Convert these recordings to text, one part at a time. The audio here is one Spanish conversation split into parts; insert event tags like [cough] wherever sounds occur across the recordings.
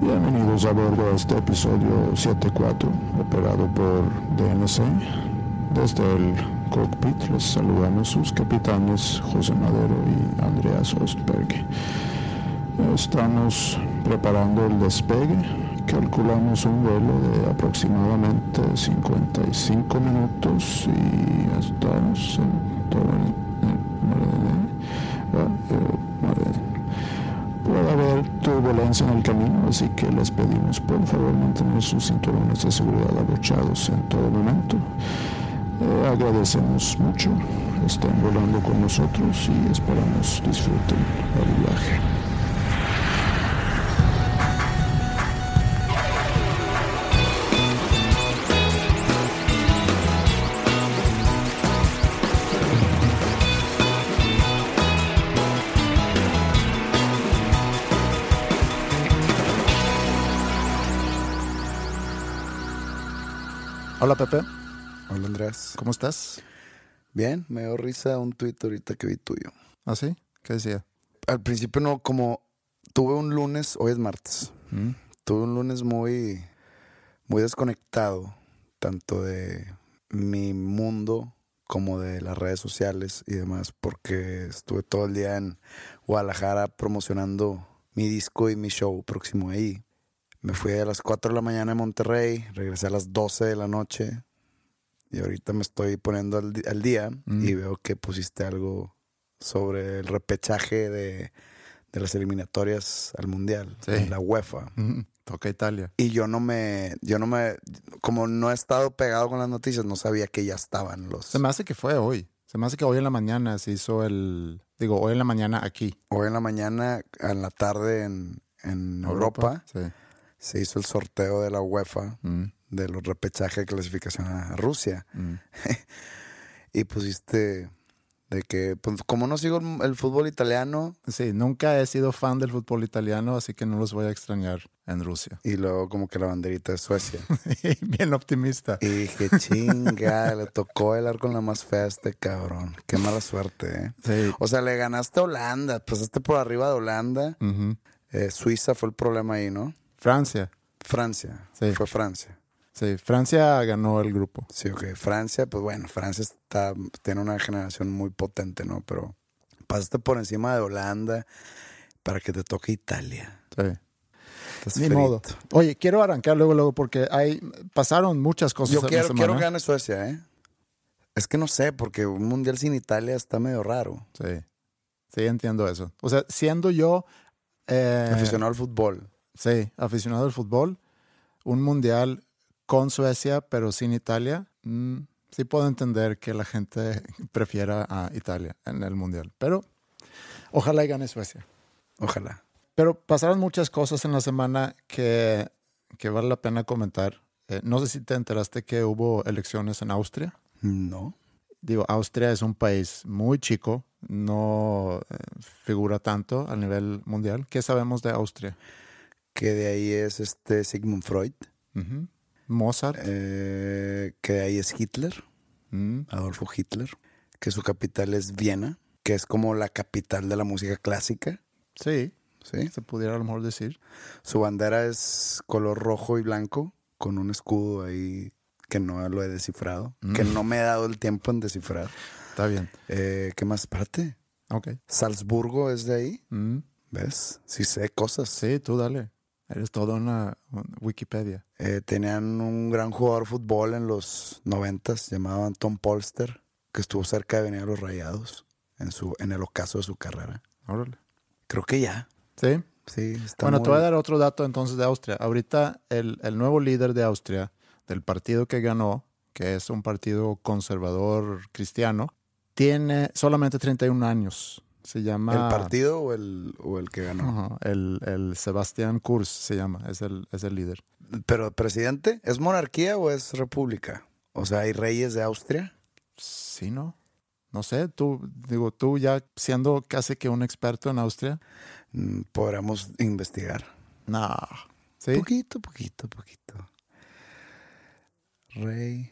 Bienvenidos a bordo a este episodio 74, operado por DNC. Desde el cockpit les saludamos sus capitanes José Madero y Andreas Ostberg. Estamos preparando el despegue. Calculamos un vuelo de aproximadamente 55 minutos y estamos en todo el... Puede haber turbulencia en el camino, así que les pedimos por favor mantener sus cinturones de seguridad abrochados en todo momento. Eh, agradecemos mucho, estén volando con nosotros y esperamos disfruten el viaje. Hola Pepe, Hola Andrés. ¿cómo estás? Bien, me dio risa un tuit ahorita que vi tuyo. ¿Ah, sí? ¿Qué decía? Al principio no, como tuve un lunes, hoy es martes, ¿Mm? tuve un lunes muy, muy desconectado, tanto de mi mundo como de las redes sociales y demás, porque estuve todo el día en Guadalajara promocionando mi disco y mi show próximo ahí. Me fui a las 4 de la mañana en Monterrey, regresé a las 12 de la noche y ahorita me estoy poniendo al, al día Mm. y veo que pusiste algo sobre el repechaje de, de las eliminatorias al Mundial, Sí. en la UEFA. Mm, Toca Italia. Y yo no me, yo no me, como no he estado pegado con las noticias, no sabía que ya estaban los... Se me hace que fue hoy. Se me hace que hoy en la mañana se hizo el... Digo, hoy en la mañana aquí. Hoy en la mañana, en la tarde en, en Europa, Sí. Se hizo el sorteo de la UEFA Mm, de los repechajes de clasificación a Rusia. mm. [laughs] Y pusiste de que, pues como no sigo el, el fútbol italiano, Sí, nunca he sido fan del fútbol italiano, así que no los voy a extrañar en Rusia. y luego como que la banderita de Suecia. [laughs] Bien optimista. Y dije, chinga, [laughs] le tocó bailar con la más fea a este cabrón. Qué mala suerte, ¿eh? Sí. O sea, le ganaste a Holanda, pasaste por arriba de Holanda. Eh, Suiza fue el problema ahí, ¿no? Francia. Francia. Sí. Fue Francia. Sí, Francia ganó el grupo. Sí, ok. Francia, pues bueno, Francia está, tiene una generación muy potente, ¿no? Pero pasaste por encima de Holanda para que te toque Italia. Sí. Estás Ni modo. Oye, quiero arrancar luego, luego, porque hay, pasaron muchas cosas Yo quiero, quiero que gane Suecia, ¿eh? Es que no sé, porque un mundial sin Italia está medio raro. Sí. Sí, entiendo eso. O sea, siendo yo... eh, Aficionado al fútbol. Sí, aficionado al fútbol, un mundial con Suecia, pero sin Italia, mm, sí puedo entender que la gente [laughs] prefiera a Italia en el mundial. Pero ojalá y gane Suecia. Ojalá. Pero pasaron muchas cosas en la semana que, que vale la pena comentar. Eh, no sé si te enteraste que hubo elecciones en Austria. No. Digo, Austria es un país muy chico, no eh, figura tanto a nivel mundial. ¿Qué sabemos de Austria? Que de ahí es este Sigmund Freud. Mozart. eh, que de ahí es Hitler. Mm. Adolfo Hitler. Que su capital es Viena. Que es como la capital de la música clásica. Sí, ¿Sí? se pudiera a lo mejor decir. Su bandera es color rojo y blanco. Con un escudo ahí que no lo he descifrado. Mm. Que no me he dado el tiempo en descifrar. Está bien. Eh, ¿Qué más? Espérate. Ok. Salzburgo es de ahí. Mm, ¿Ves? Sí sé cosas. Sí, tú dale. Eres todo una, una Wikipedia. Eh, tenían un gran jugador de fútbol en los noventas llamado Anton Polster, que estuvo cerca de venir a los Rayados en, su, en el ocaso de su carrera. Órale. Creo que ya. Sí. Sí, está Bueno, muy- te voy a dar otro dato entonces de Austria. Ahorita el, el nuevo líder de Austria, del partido que ganó, que es un partido conservador cristiano, tiene solamente 31 años. Se llama... ¿El partido o el, o el que ganó? El, el Sebastián Kurz se llama, es el, es el líder. Pero, ¿presidente? ¿Es monarquía o es república? O sea, ¿hay reyes de Austria? Sí, ¿no? No sé, tú, digo, tú ya siendo casi que un experto en Austria. Mm, Podremos investigar. No. ¿Sí? Poquito, poquito, poquito. Rey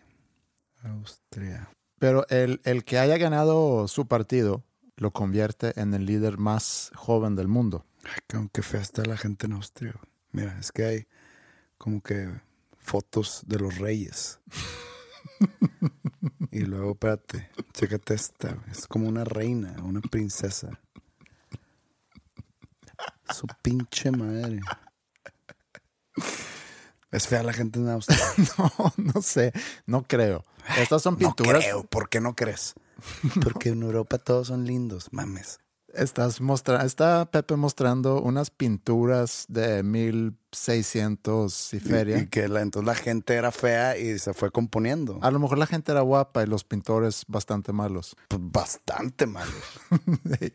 Austria. Pero el, el que haya ganado su partido lo convierte en el líder más joven del mundo. Ay, qué- fea está la gente en Austria. Mira, es que hay como que fotos de los reyes. [laughs] y luego, espérate, chécate esta. Es como una reina, una princesa. Su pinche madre. Es fea la gente en Austria. [laughs] No, no sé, no creo. Estas son No pinturas. creo. ¿Por qué no crees? [laughs] Porque en Europa todos son lindos, mames. Estás mostrando, está Pepe mostrando unas pinturas de 1600 y feria. y que la, entonces la gente era fea y se fue componiendo. A lo mejor la gente era guapa y los pintores bastante malos. Pues bastante malo. [laughs]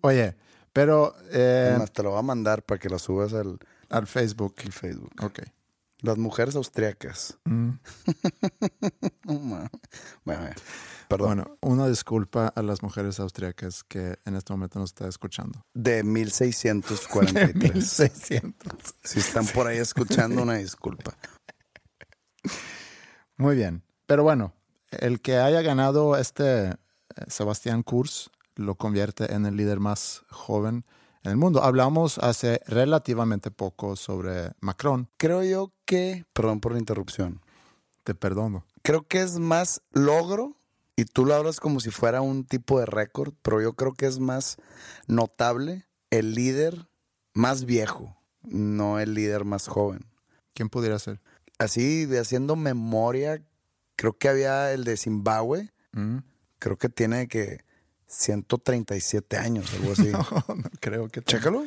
Oye, pero eh, Además, te lo voy a mandar para que lo subas al, al Facebook. al Facebook. Ok. Las mujeres austriacas. Mm. [laughs] Mames. bueno, ya. Perdón. Bueno, una disculpa a las mujeres austriacas que en este momento nos está escuchando. De 1643. 1600. [laughs] si están por ahí escuchando, una disculpa. Muy bien. Pero bueno, el que haya ganado este eh, Sebastián Kurz lo convierte en el líder más joven en el mundo. Hablamos hace relativamente poco sobre Macron. Creo yo que, perdón por la interrupción, Te perdono. creo que es más logro, y tú lo hablas como si fuera un tipo de récord, pero yo creo que es más notable el líder más viejo, no el líder más joven. ¿Quién pudiera ser? Así, de haciendo memoria, creo que había el de Zimbabue, Mm. creo que tiene que 137 años, algo [laughs] así. No, no creo que... Chécalo,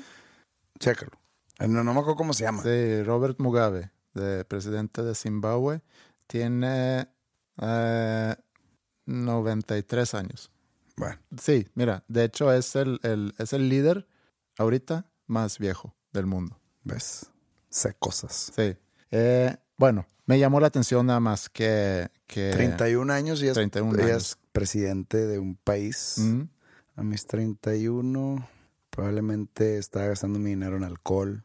chécalo. No, no me acuerdo cómo se llama. Sí, Robert Mugabe, de presidente de Zimbabue, tiene eh, 93 años. Bueno, Sí, mira, de hecho es el, el- es el líder ahorita más viejo del mundo. ves, sé cosas. Sí. Eh, bueno, me llamó la atención nada más que... que 31 años y es, 31 ella años. es presidente de un país. Mm, A mis 31 probablemente estaba gastando mi dinero en alcohol.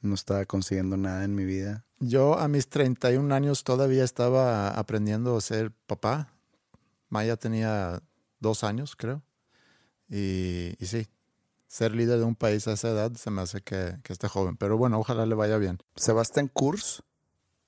No estaba consiguiendo nada en mi vida. Yo a mis 31 años todavía estaba aprendiendo a ser papá. Maya tenía dos años, creo. Y, y sí, ser líder de un país a esa edad se me hace que, que esté joven. Pero bueno, ojalá le vaya bien. Sebastián Kurz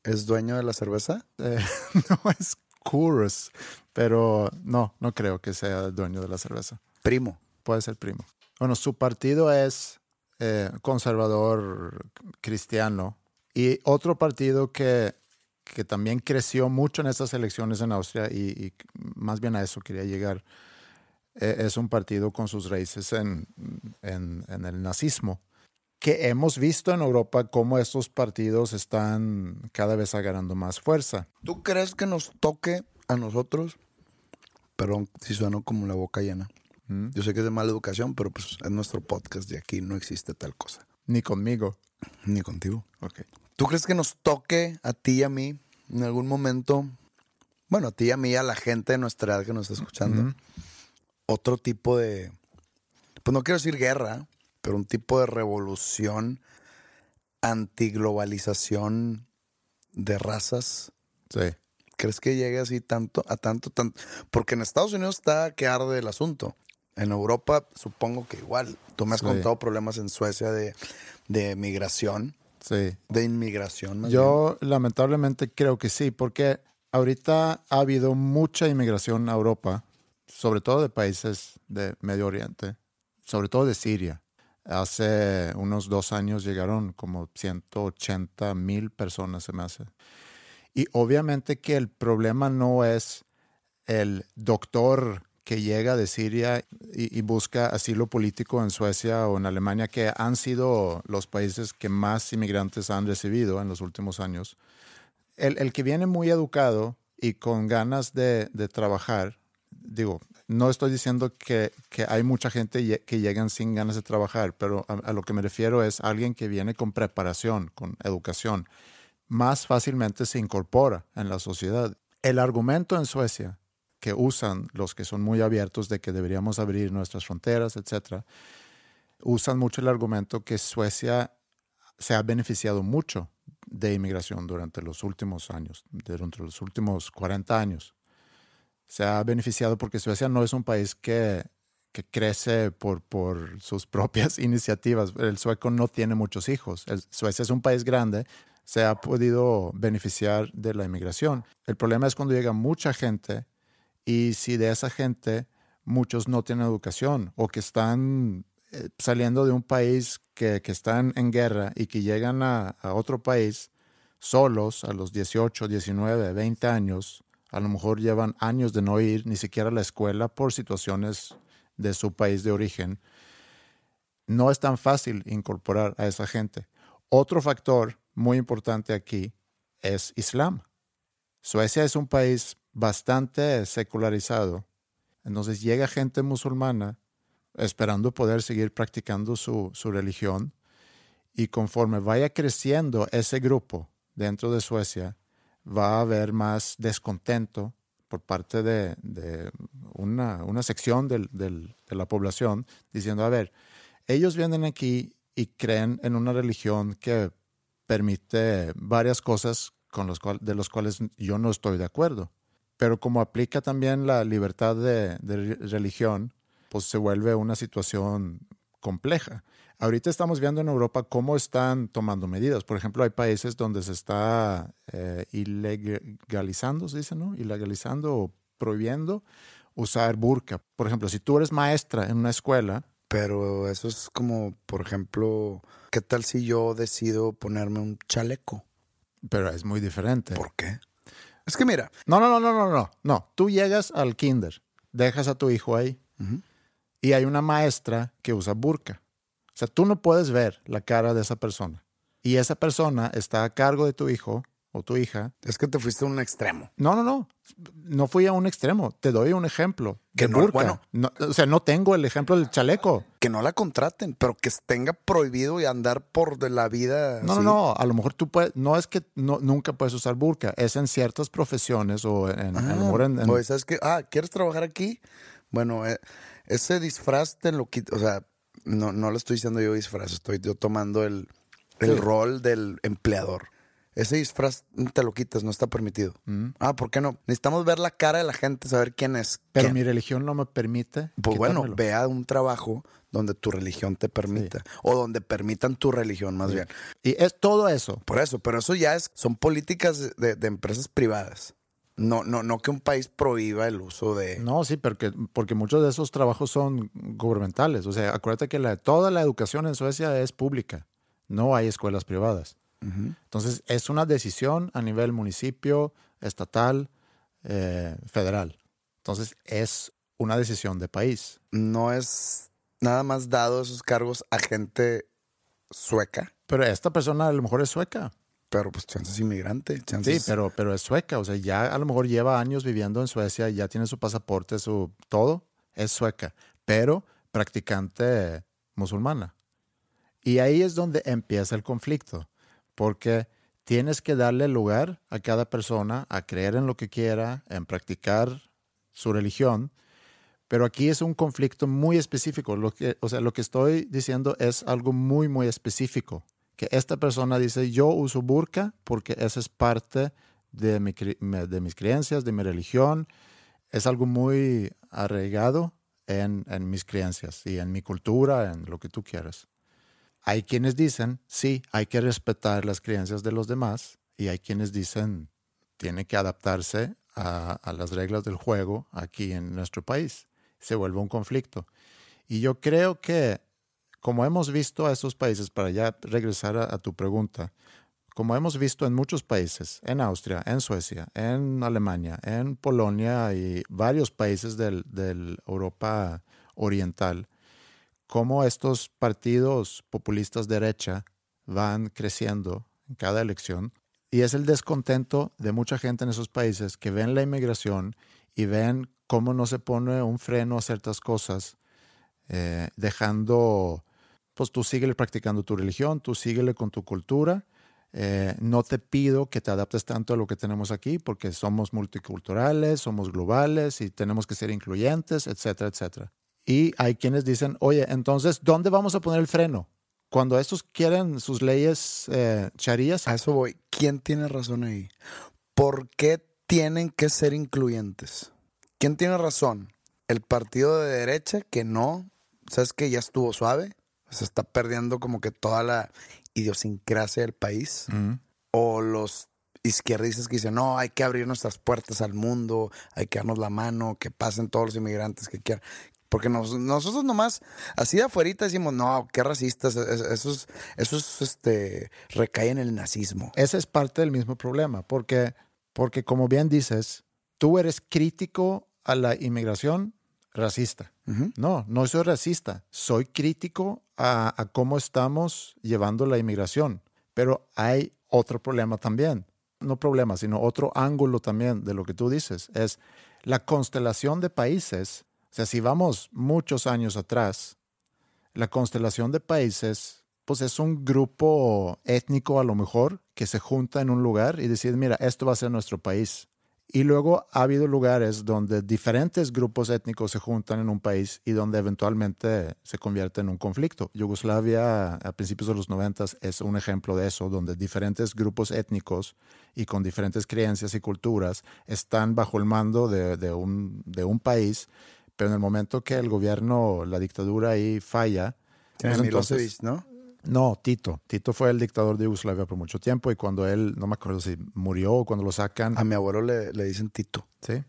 es dueño de la cerveza. Eh, [laughs] no es Coors, pero no, no creo que sea dueño de la cerveza. Primo. Puede ser primo. Bueno, su partido es eh, conservador cristiano y otro partido que, que también creció mucho en estas elecciones en Austria y, y más bien a eso quería llegar, eh, es un partido con sus raíces en, en, en el nazismo, que hemos visto en Europa cómo estos partidos están cada vez agarrando más fuerza. ¿Tú crees que nos toque a nosotros? Perdón si sueno como la boca llena. ¿Mm? Yo sé que es de mala educación, pero pues es nuestro podcast y aquí no existe tal cosa. Ni conmigo. Ni contigo. Ok. ¿Tú crees que nos toque a ti y a mí en algún momento? Bueno, a ti y a mí a la gente de nuestra edad que nos está escuchando. Otro tipo de. Pues no quiero decir guerra, pero un tipo de revolución antiglobalización de razas. Sí. ¿Crees que llegue así tanto, a tanto, tanto? Porque en Estados Unidos está que arde el asunto. En Europa supongo que igual. Tú me has Sí. contado problemas en Suecia de, de migración, Sí. de inmigración. más bien. Yo lamentablemente creo que sí, porque ahorita ha habido mucha inmigración a Europa sobre todo de países de Medio Oriente, sobre todo de Siria. Hace unos dos años llegaron como 180 mil personas, se me hace. Y obviamente que el problema no es el doctor que llega de Siria y, busca asilo político en Suecia o en Alemania, que han sido los países que más inmigrantes han recibido en los últimos años. El, el que viene muy educado y con ganas de, de trabajar, digo, no estoy diciendo que, que, hay mucha gente que llegan sin ganas de trabajar, pero a, a, lo que me refiero es alguien que viene con preparación, con educación, más fácilmente se incorpora en la sociedad. El argumento en Suecia que usan los que son muy abiertos de que deberíamos abrir nuestras fronteras, etcétera, usan mucho el argumento que Suecia se ha beneficiado mucho de inmigración durante los últimos años, durante los últimos 40 años. Se ha beneficiado porque Suecia no es un país que, que crece por, por sus [laughs] propias iniciativas. El sueco no tiene muchos hijos. Suecia es un país grande, se ha podido beneficiar de la inmigración. El problema es cuando llega mucha gente y si de esa gente muchos no tienen educación o que están eh, saliendo de un país que, que están en guerra y que llegan a, a, otro país solos a los 18, 19, 20 años, a lo mejor llevan años de no ir ni siquiera a la escuela por situaciones de su país de origen, no es tan fácil incorporar a esa gente. Otro factor muy importante aquí es Islam. Suecia es un país bastante secularizado. Entonces llega gente musulmana esperando poder seguir practicando su, su, religión y conforme vaya creciendo ese grupo dentro de Suecia, va a haber más descontento por parte de, una, una, sección de la población diciendo, a ver, ellos vienen aquí y creen en una religión que permite varias cosas con los cual, de los cuales yo no estoy de acuerdo pero como aplica también la libertad de, de, religión, pues se vuelve una situación compleja. Ahorita estamos viendo en Europa cómo están tomando medidas. Por ejemplo, hay países donde se está eh, ilegalizando, se dice, ¿no? Ilegalizando o prohibiendo usar burka. Por ejemplo, si tú eres maestra en una escuela. Pero eso es como, por ejemplo, ¿qué tal si yo decido ponerme un chaleco? Pero es muy diferente. ¿Por qué? Es que mira. No, no, no, no, no, no. No. Tú llegas al kinder, dejas a tu hijo ahí uh -huh. y hay una maestra que usa burka. O sea, tú no puedes ver la cara de esa persona. Y esa persona está a cargo de tu hijo o tu hija. Es que te fuiste a un extremo. No, no, no. No fui a un extremo. Te doy un ejemplo. Que no, burka. bueno. No, o sea, no tengo el ejemplo del chaleco. Que no la contraten, pero que tenga prohibido y andar por de la vida. No, no, no. A lo mejor tú puedes. No es que no, nunca puedes usar burka. Es en ciertas profesiones o en. Ah, a lo mejor en, en... Pues es que. Ah, ¿quieres trabajar aquí? Bueno, eh, ese disfraz te lo quita. O sea, no, no lo estoy diciendo yo disfraz. Estoy yo tomando el, el sí. rol del empleador. Ese disfraz te lo quitas, no está permitido. Mm. Ah, ¿por qué no? Necesitamos ver la cara de la gente, saber quién es. Pero quién. mi religión no me permite. Pues bueno, vea un trabajo donde tu religión te permita. Sí. O donde permitan tu religión, más sí. bien. Y es todo eso. Por eso, pero eso ya es, son políticas de, de empresas privadas. No, no, no que un país prohíba el uso de. No, sí, porque, porque muchos de esos trabajos son gubernamentales. O sea, acuérdate que la, toda la educación en Suecia es pública. No hay escuelas privadas. Entonces, es una decisión a nivel municipio, estatal, eh, federal. Entonces, es una decisión de país. No es nada más dado esos cargos a gente sueca. Pero esta persona a lo mejor es sueca. Pero pues chance es inmigrante. Chances... Sí, pero, pero es sueca. O sea, ya a lo mejor lleva años viviendo en Suecia, ya tiene su pasaporte, su todo. Es sueca. Pero practicante musulmana. Y ahí es donde empieza el conflicto porque tienes que darle lugar a cada persona a creer en lo que quiera, en practicar su religión, pero aquí es un conflicto muy específico. Lo que, o sea, lo que estoy diciendo es algo muy, muy específico. Que esta persona dice, yo uso burka porque esa es parte de, mi, de mis creencias, de mi religión. Es algo muy arraigado en, en mis creencias y en mi cultura, en lo que tú quieras. Hay quienes dicen, sí, hay que respetar las creencias de los demás y hay quienes dicen, tiene que adaptarse a, las reglas del juego aquí en nuestro país. Se vuelve un conflicto. Y yo creo que, como hemos visto a estos países, para ya regresar a, tu pregunta, como hemos visto en muchos países, en Austria, en Suecia, en Alemania, en Polonia y varios países del, del Europa Oriental, cómo estos partidos populistas derecha van creciendo en cada elección. Y es el descontento de mucha gente en esos países que ven la inmigración y ven cómo no se pone un freno a ciertas cosas, eh, dejando, pues tú síguele practicando tu religión, tú síguele con tu cultura. Eh, no te pido que te adaptes tanto a lo que tenemos aquí porque somos multiculturales, somos globales y tenemos que ser incluyentes, etcétera, etcétera. Y hay quienes dicen, oye, entonces, ¿dónde vamos a poner el freno? Cuando estos quieren sus leyes eh, charías. A eso voy. ¿Quién tiene razón ahí? ¿Por qué tienen que ser incluyentes? ¿Quién tiene razón? ¿El partido de derecha que no? ¿Sabes que ya estuvo suave? Se está perdiendo como que toda la idiosincrasia del país. Mm. O los izquierdistas que dicen, no, hay que abrir nuestras puertas al mundo, hay que darnos la mano, que pasen todos los inmigrantes que quieran. Porque nos- nosotros nomás, así de afuera decimos, no, qué racistas, es- eso es, eso es, este, recae en el nazismo. Ese es parte del mismo problema, porque, porque como bien dices, tú eres crítico a la inmigración racista. Ujú. No, no soy racista, soy crítico a, a cómo estamos llevando la inmigración. Pero hay otro problema también, no problema, sino otro ángulo también de lo que tú dices, es la constelación de países. Sea, si vamos muchos años atrás, la constelación de países, pues es un grupo étnico a lo mejor que se junta en un lugar y decide, mira, esto va a ser nuestro país. Y luego ha habido lugares donde diferentes grupos étnicos se juntan en un país y donde eventualmente se convierte en un conflicto. Yugoslavia a principios de los noventas es un ejemplo de eso, donde diferentes grupos étnicos y con diferentes creencias y culturas están bajo el mando de un país, pero en el momento que el gobierno, la dictadura ahí falla, pues entonces- ¿no? no, Tito. Tito fue el dictador de Yugoslavia por mucho tiempo y cuando él, no me acuerdo si murió o cuando lo sacan. A mi abuelo le, le dicen Tito. Sí,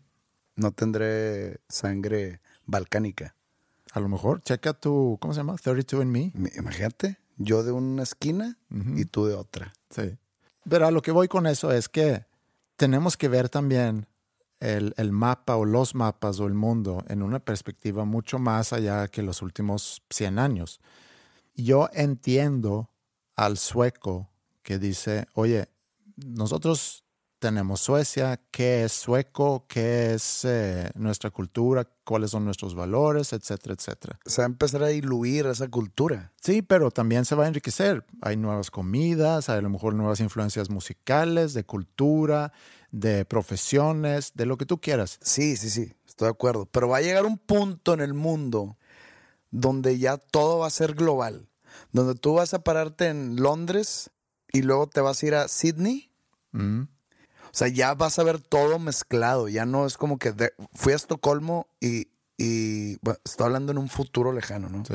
No tendré sangre balcánica. a lo mejor. Checa tu, ¿cómo se llama? 32 and Me. Imagínate, yo de una esquina y tú de otra. Sí. Pero a lo que voy con eso es que tenemos que ver también el, el mapa o los mapas o el mundo en una perspectiva mucho más allá que los últimos 100 años. Yo entiendo al sueco que dice, oye, nosotros tenemos Suecia, qué es sueco, qué es eh, nuestra cultura, cuáles son nuestros valores, etcétera, etcétera. Se va a empezar a diluir esa cultura. Sí, pero también se va a enriquecer. Hay nuevas comidas, hay a lo mejor nuevas influencias musicales, de cultura, de profesiones, de lo que tú quieras. Sí, sí, sí, estoy de acuerdo. Pero va a llegar un punto en el mundo donde ya todo va a ser global. Donde tú vas a pararte en Londres y luego te vas a ir a Sydney. Mm, O sea, ya vas a ver todo mezclado. Ya no es como que de- fui a Estocolmo y, y bueno, estoy hablando en un futuro lejano, ¿no? sí.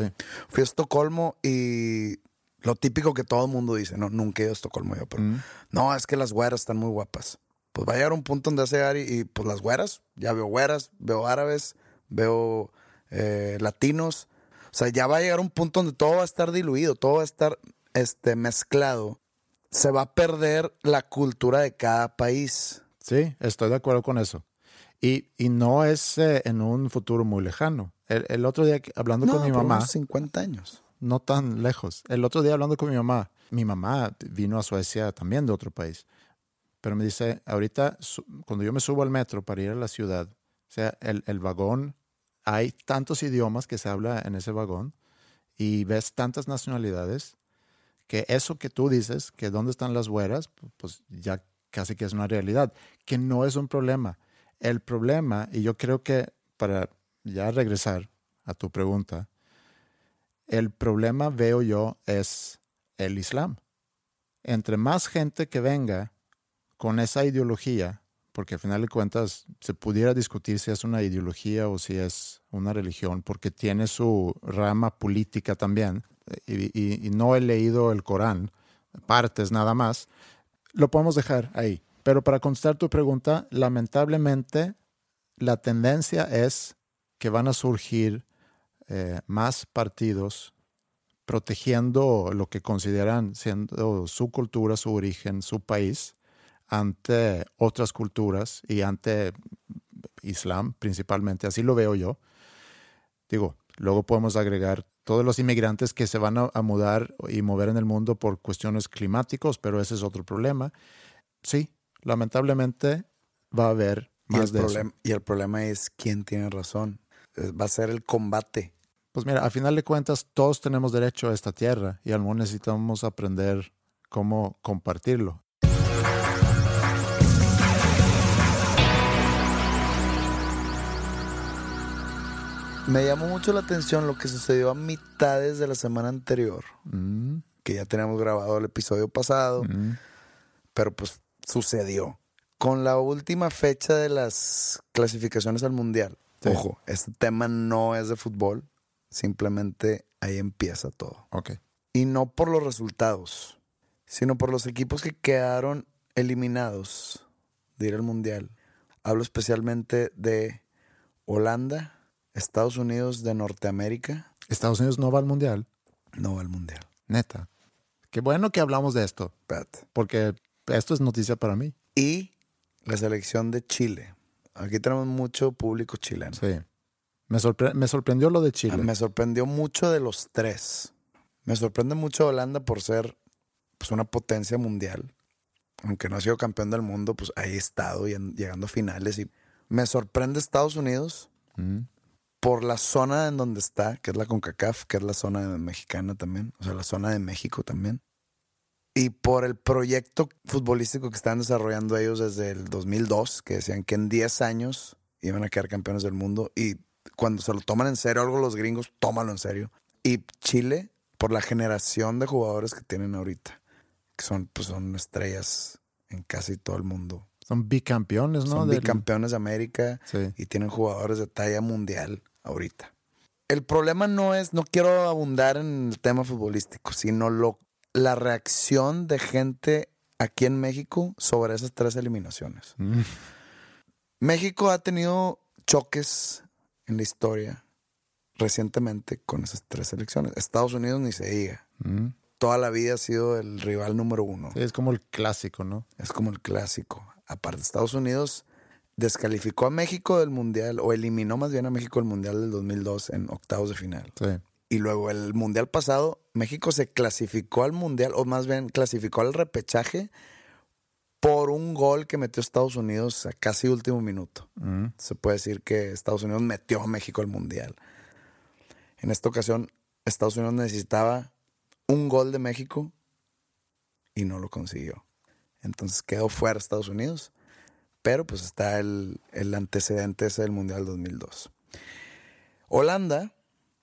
Fui a Estocolmo y lo típico que todo el mundo dice, no, nunca he ido a Estocolmo yo, pero Mm. no, es que las güeras están muy guapas. Pues va a llegar un punto donde hace llegar y, pues las güeras, ya veo güeras, veo árabes, veo eh, latinos. O sea, ya va a llegar un punto donde todo va a estar diluido, todo va a estar este, mezclado. Se va a perder la cultura de cada país. Sí, estoy de acuerdo con eso. Y, y no es eh, en un futuro muy lejano. El, el otro día hablando No, con mi mamá, unos 50 años. no tan lejos. El otro día hablando con mi mamá, mi mamá vino a Suecia también de otro país, pero me dice, ahorita cuando yo me subo al metro para ir a la ciudad, o sea, el, el vagón, hay tantos idiomas que se habla en ese vagón y ves tantas nacionalidades que eso que tú dices, que dónde están las güeras, pues ya casi que es una realidad, que no es un problema. El problema, y yo creo que para ya regresar a tu pregunta, el problema veo yo es el Islam. Entre más gente que venga con esa ideología, porque al final de cuentas se pudiera discutir si es una ideología o si es una religión, porque tiene su rama política también, y, no he leído el Corán, partes nada más, lo podemos dejar ahí. Pero para contestar tu pregunta, lamentablemente la tendencia es que van a surgir eh, más partidos protegiendo lo que consideran siendo su cultura, su origen, su país, ante otras culturas y ante Islam principalmente. Así lo veo yo. Digo, luego podemos agregar todos los inmigrantes que se van a, mudar y mover en el mundo por cuestiones climáticos, pero ese es otro problema. Sí, lamentablemente va a haber más de eso. Y el problema es quién tiene razón. Va a ser el combate. Pues mira, a final de cuentas, todos tenemos derecho a esta tierra y al menos necesitamos aprender cómo compartirlo. Me llamó mucho la atención lo que sucedió a mitades de la semana anterior, mm. que ya teníamos grabado el episodio pasado, mm. pero pues sucedió. Con la última fecha de las clasificaciones al Mundial. Ojo, este tema no es de fútbol, simplemente ahí empieza todo. Ok. Y no por los resultados, sino por los equipos que quedaron eliminados de ir al Mundial. Hablo especialmente de Holanda, Estados Unidos de Norteamérica. Estados Unidos no va al mundial. No va al mundial. Neta. Qué bueno que hablamos de esto. Porque esto es noticia para mí. Y la selección de Chile. Aquí tenemos mucho público chileno. Sí. Me, me sorprendió lo de Chile. Me sorprendió mucho de los tres. Me sorprende mucho Holanda por ser pues, una potencia mundial. Aunque no ha sido campeón del mundo, pues ahí he estado llegando a finales. Y me sorprende Estados Unidos. Mm por la zona en donde está, que es la CONCACAF, que es la zona mexicana también, o sea, la zona de México también. Y por el proyecto futbolístico que están desarrollando ellos desde el 2002, que decían que en 10 años iban a quedar campeones del mundo. Y cuando se lo toman en serio, algo los gringos, tómalo en serio. Y Chile, por la generación de jugadores que tienen ahorita, que son, pues son estrellas en casi todo el mundo. Son bicampeones, ¿no? Son bicampeones de América y tienen jugadores de talla mundial ahorita. El problema no es, no quiero abundar en el tema futbolístico, sino lo, la reacción de gente aquí en México sobre esas tres eliminaciones. Mm. México ha tenido choques en la historia recientemente con esas tres elecciones. Estados Unidos ni se diga. Mm. Toda la vida ha sido el rival número uno. es como el clásico, ¿no? Es como el clásico. Aparte, Estados Unidos descalificó a México del Mundial, o eliminó más bien a México del Mundial del 2002 en octavos de final. Y luego el Mundial pasado, México se clasificó al Mundial, o más bien clasificó al repechaje por un gol que metió Estados Unidos a casi último minuto. Mm. Se puede decir que Estados Unidos metió a México al Mundial. En esta ocasión, Estados Unidos necesitaba un gol de México y no lo consiguió. Entonces quedó fuera Estados Unidos pero pues está el, antecedente ese del Mundial 2002. Holanda,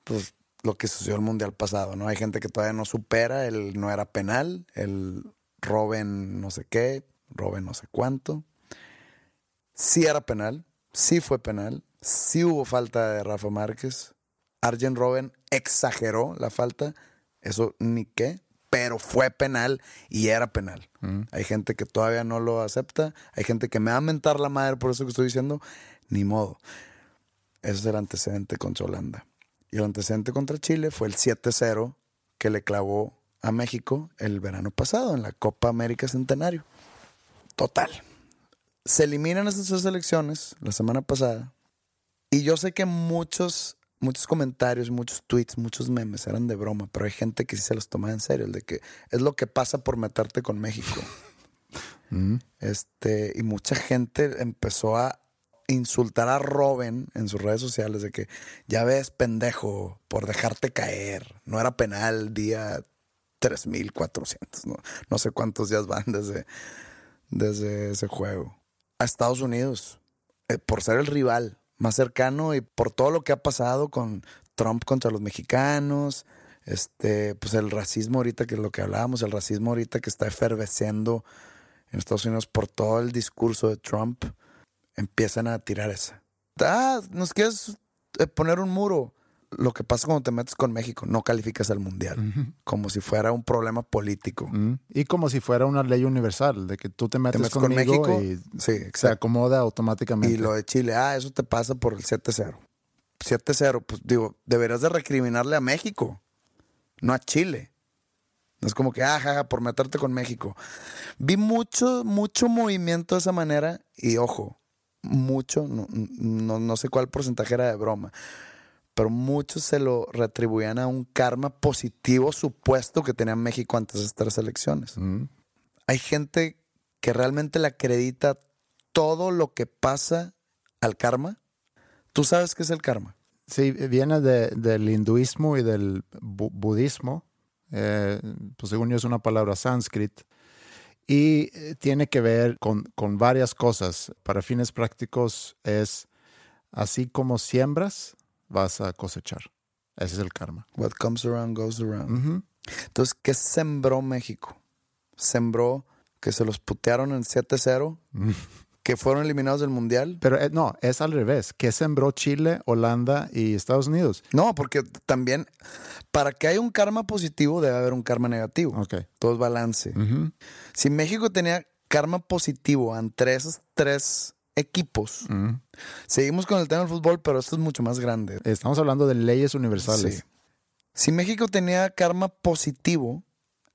pues lo que sucedió el Mundial pasado, ¿no? Hay gente que todavía no supera, el no era penal, el Robben no sé qué, Robben no sé cuánto. Sí era penal, sí fue penal, sí hubo falta de Rafa Márquez. Arjen Robben exageró la falta, eso ni qué, pero fue penal y era penal. Mm. Hay gente que todavía no lo acepta, hay gente que me va a mentar la madre por eso que estoy diciendo, ni modo. Ese es el antecedente contra Holanda. Y el antecedente contra Chile fue el 7-0 que le clavó a México el verano pasado en la Copa América Centenario. Total. Se eliminan esas dos elecciones la semana pasada. Y yo sé que muchos muchos comentarios, muchos tweets, muchos memes eran de broma, pero hay gente que sí se los toma en serio, el de que es lo que pasa por meterte con México. [laughs] Mm. Este, y mucha gente empezó a insultar a Robin en sus redes sociales de que ya ves, pendejo, por dejarte caer. No era penal día 3400, no, no sé cuántos días van desde, desde ese juego. A Estados Unidos, eh, por ser el rival más cercano y por todo lo que ha pasado con Trump contra los mexicanos, este, pues el racismo ahorita, que es lo que hablábamos, el racismo ahorita que está efervesciendo en Estados Unidos por todo el discurso de Trump, empiezan a tirar esa. Ah, nos quieres eh, poner un muro. Lo que pasa cuando te metes con México, no calificas al mundial, como si fuera un problema político. Mm. Y como si fuera una ley universal, de que tú te metes, metes con México, y sí, se acomoda automáticamente. Y lo de Chile, ah, eso te pasa por el 7-0. 7-0, pues digo, deberías de recriminarle a México, no a Chile. No es como que, ah, jaja, por meterte con México. Vi mucho, mucho movimiento de esa manera y ojo, mucho, no, no, no sé cuál porcentaje era de broma, pero muchos se lo retribuían a un karma positivo supuesto que tenía México antes de estas elecciones. Mm. Hay gente que realmente le acredita todo lo que pasa al karma. ¿Tú sabes qué es el karma? Sí, viene de- del hinduismo y del bu- budismo. Eh, pues según yo es una palabra sánscrit. Y eh, tiene que ver con, con varias cosas. Para fines prácticos es así como siembras, vas a cosechar. Ese es el karma. What comes around goes around. Entonces, ¿qué sembró México? Sembró que se los putearon en 7-0, que fueron eliminados del Mundial. Pero eh, no, es al revés. ¿Qué sembró Chile, Holanda y Estados Unidos? No, porque también, para que haya un karma positivo, debe haber un karma negativo. Ok. Todo es balance. Si México tenía karma positivo entre esos tres equipos, seguimos con el tema del fútbol, pero esto es mucho más grande. Estamos hablando de leyes universales. Sí. Si México tenía karma positivo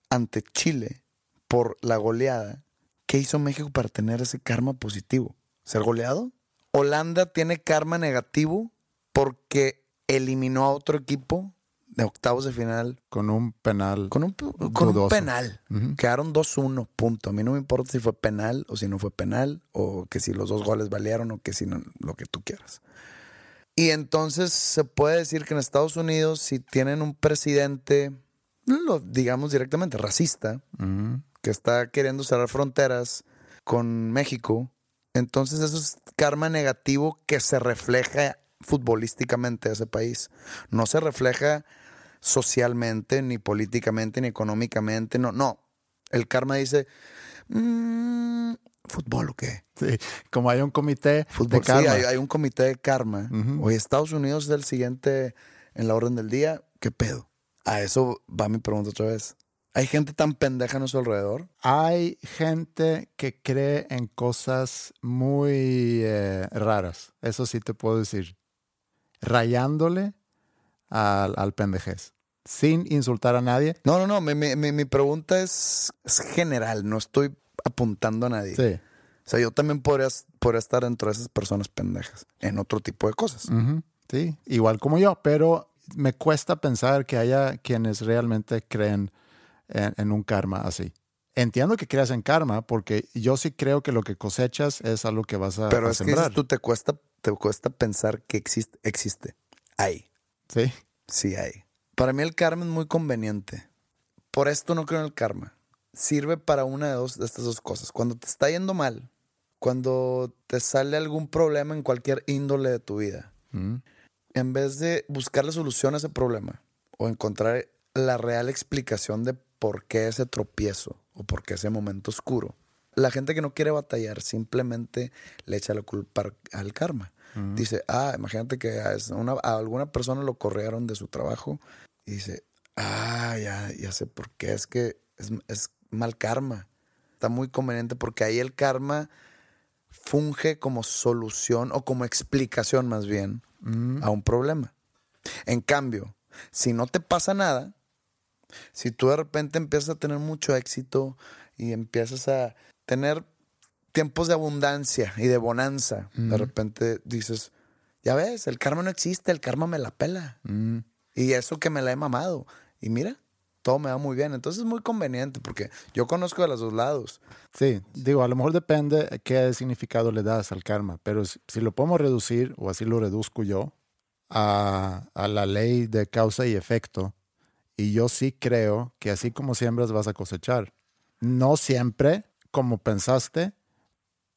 ante Chile por la goleada, ¿qué hizo México para tener ese karma positivo? ¿Ser goleado? Holanda tiene karma negativo porque eliminó a otro equipo de octavos de final Con un penal. con un, con un penal. Quedaron 2-1, punto. A mí no me importa si fue penal o si no fue penal, o que si los dos goles valieron o que si no, lo que tú quieras. Y entonces se puede decir que en Estados Unidos, si tienen un presidente, lo digamos directamente, racista, que está queriendo cerrar fronteras con México, entonces eso es karma negativo que se refleja futbolísticamente a ese país. No se refleja socialmente, ni políticamente, ni económicamente, no, no. El karma dice, "Mm, ¿fútbol o qué? Sí, como hay un comité Fútbol, de karma. sí, hay, hay un comité de karma. Oye, Estados Unidos es el siguiente en la orden del día, ¿qué pedo? A eso va mi pregunta otra vez. ¿Hay gente tan pendeja a nuestro alrededor? Hay gente que cree en cosas muy eh, raras. Eso sí te puedo decir. Rayándole al, al pendejez. Sin insultar a nadie. No, no, no. Mi, mi- mi- pregunta es, es general. No estoy apuntando a nadie. Sí. O sea, yo también podría, podría estar dentro de esas personas pendejas en otro tipo de cosas. Sí, igual como yo, pero me cuesta pensar que haya quienes realmente creen en, en un karma así. Entiendo que creas en karma porque yo sí creo que lo que cosechas es algo que vas a, Pero a es que sembrar. tú te cuesta, te cuesta pensar que existe. Existe. Hay. Sí. Sí hay. Para mí el karma es muy conveniente. Por esto no creo en el karma. Sirve para una de, dos, de estas dos cosas. Cuando te está yendo mal, cuando te sale algún problema en cualquier índole de tu vida, Mm. en vez de buscar la solución a ese problema o encontrar la real explicación de por qué ese tropiezo o por qué ese momento oscuro, la gente que no quiere batallar simplemente le echa la culpa al karma. Dice, ah, imagínate que a, es- una- a alguna persona lo corrieron de su trabajo y dice, ah, ya, ya sé por qué, es que es, es mal karma. Está muy conveniente porque ahí el karma funge como solución o como explicación más bien a un problema. En cambio, si no te pasa nada, si tú de repente empiezas a tener mucho éxito y empiezas a tener tiempos de abundancia y de bonanza, de repente dices, ya ves, el karma no existe, el karma me la pela. Mm. Y eso que me la he mamado. Y mira, todo me va muy bien. Entonces es muy conveniente porque yo conozco de los dos lados. Sí, digo, a lo mejor depende qué significado le das al karma, pero si, si lo podemos reducir, o así lo reduzco yo, a, a la ley de causa y efecto, y yo sí creo que así como siembras vas a cosechar. No siempre como pensaste,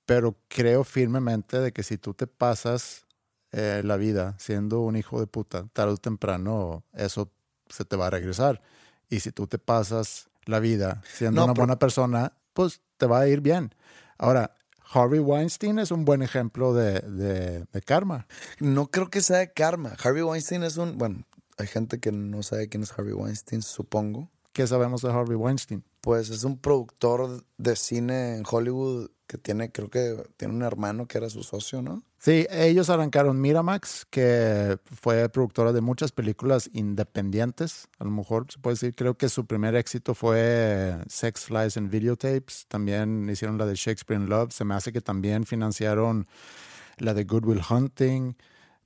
pero creo firmemente de que si tú te pasas eh, la vida siendo un hijo de puta, tarde o temprano eso se te va a regresar. Y si tú te pasas la vida siendo No, una buena persona, pues te va a ir bien. Ahora, Harvey Weinstein es un buen ejemplo de, de- de karma. No creo que sea de karma. Harvey Weinstein es un. Bueno, hay gente que no sabe quién es Harvey Weinstein, supongo. ¿Qué sabemos de Harvey Weinstein? Pues es un productor de cine en Hollywood que tiene, creo que tiene un hermano que era su socio, ¿no? Sí, ellos arrancaron Miramax, que fue productora de muchas películas independientes, a lo mejor se puede decir. Creo que su primer éxito fue Sex, Lies and Videotapes. También hicieron la de Shakespeare in Love. Se me hace que también financiaron la de Good Will Hunting.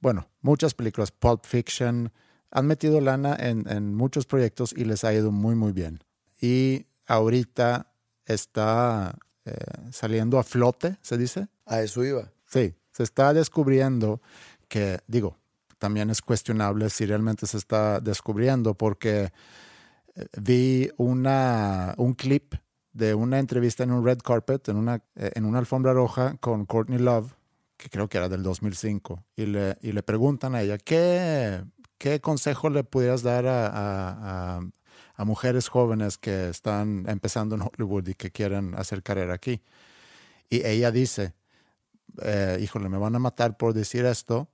Bueno, muchas películas, Pulp Fiction. Han metido lana en, en muchos proyectos y les ha ido muy, muy bien. Y ahorita está eh, saliendo a flote, se dice. A eso iba. Sí, se está descubriendo que, digo, también es cuestionable si realmente se está descubriendo porque eh, vi una, un clip de una entrevista en un red carpet, en una, eh, en una alfombra roja con Courtney Love, que creo que era del 2005, y le, y le preguntan a ella, ¿qué, qué consejo le pudieras dar a, a- a- mujeres jóvenes que están empezando en Hollywood y que quieren hacer carrera aquí? Y ella dice, eh, híjole, me van a matar por decir esto,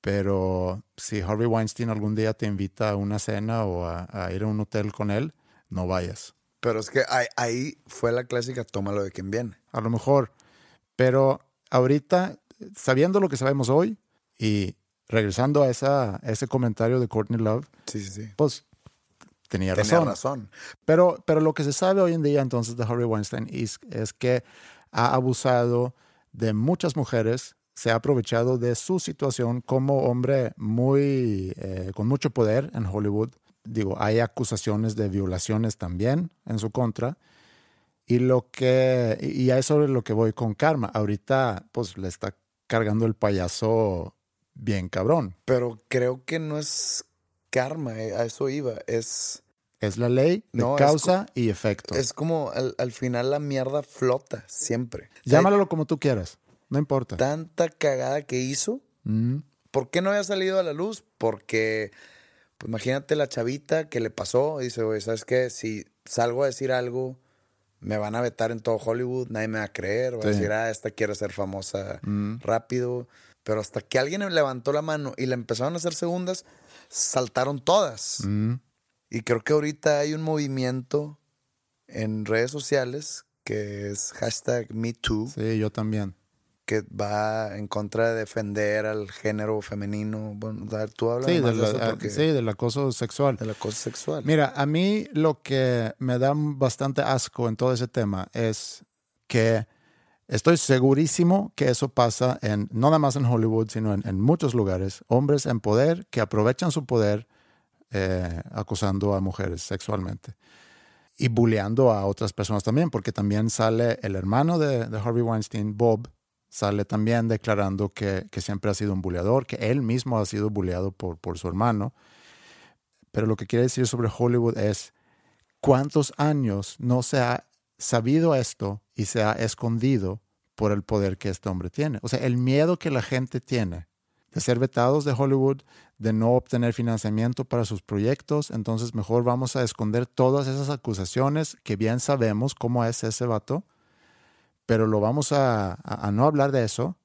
pero si Harvey Weinstein algún día te invita a una cena o a, a ir a un hotel con él, no vayas. Pero es que ahí, ahí fue la clásica, tómalo de quien viene. A lo mejor. Pero ahorita, sabiendo lo que sabemos hoy y regresando a esa, a ese comentario de Courtney Love, Sí, sí, sí. pues tenía Tenía razón. razón. Pero, pero lo que se sabe hoy en día entonces de Harvey Weinstein es, es que ha abusado de muchas mujeres, se ha aprovechado de su situación como hombre muy eh, con mucho poder en Hollywood. Digo, hay acusaciones de violaciones también en su contra. Y lo que y a eso es lo que voy con Karma. Ahorita pues le está cargando el payaso bien cabrón. Pero creo que no es karma, eh, a eso iba. Es, Es la ley de No, es causa y efecto. es como al, al final la mierda flota siempre. Llámalo como tú quieras, no importa. Tanta cagada que hizo. Mm, ¿Por qué no había salido a la luz? Porque, pues imagínate la chavita que le pasó. Dice, güey, ¿sabes qué? Si salgo a decir algo, me van a vetar en todo Hollywood, nadie me va a creer. Va Sí. a decir, ah, esta quiere ser famosa rápido. Pero hasta que alguien levantó la mano y le empezaron a hacer segundas, saltaron todas. mm. Y creo que ahorita hay un movimiento en redes sociales que es hashtag MeToo, Sí, yo también. que va en contra de defender al género femenino. Bueno, tú hablas Sí, de eso ah, porque sí, del acoso sexual. del acoso sexual. Mira, a mí lo que me da bastante asco en todo ese tema es que estoy segurísimo que eso pasa en, no nada más en Hollywood, sino en, en muchos lugares. Hombres en poder que aprovechan su poder eh, acusando a mujeres sexualmente. Y bulleando a otras personas también, porque también sale el hermano de, Harvey Weinstein, Bob, sale también declarando que, que siempre ha sido un buleador, que él mismo ha sido bulleado por, por su hermano. Pero lo que quiere decir sobre Hollywood es cuántos años no se ha sabido esto y se ha escondido por el poder que este hombre tiene. O sea, el miedo que la gente tiene de ser vetados de Hollywood, de no obtener financiamiento para sus proyectos, entonces mejor vamos a esconder todas esas acusaciones que bien sabemos cómo es ese vato, pero lo vamos a, no hablar de eso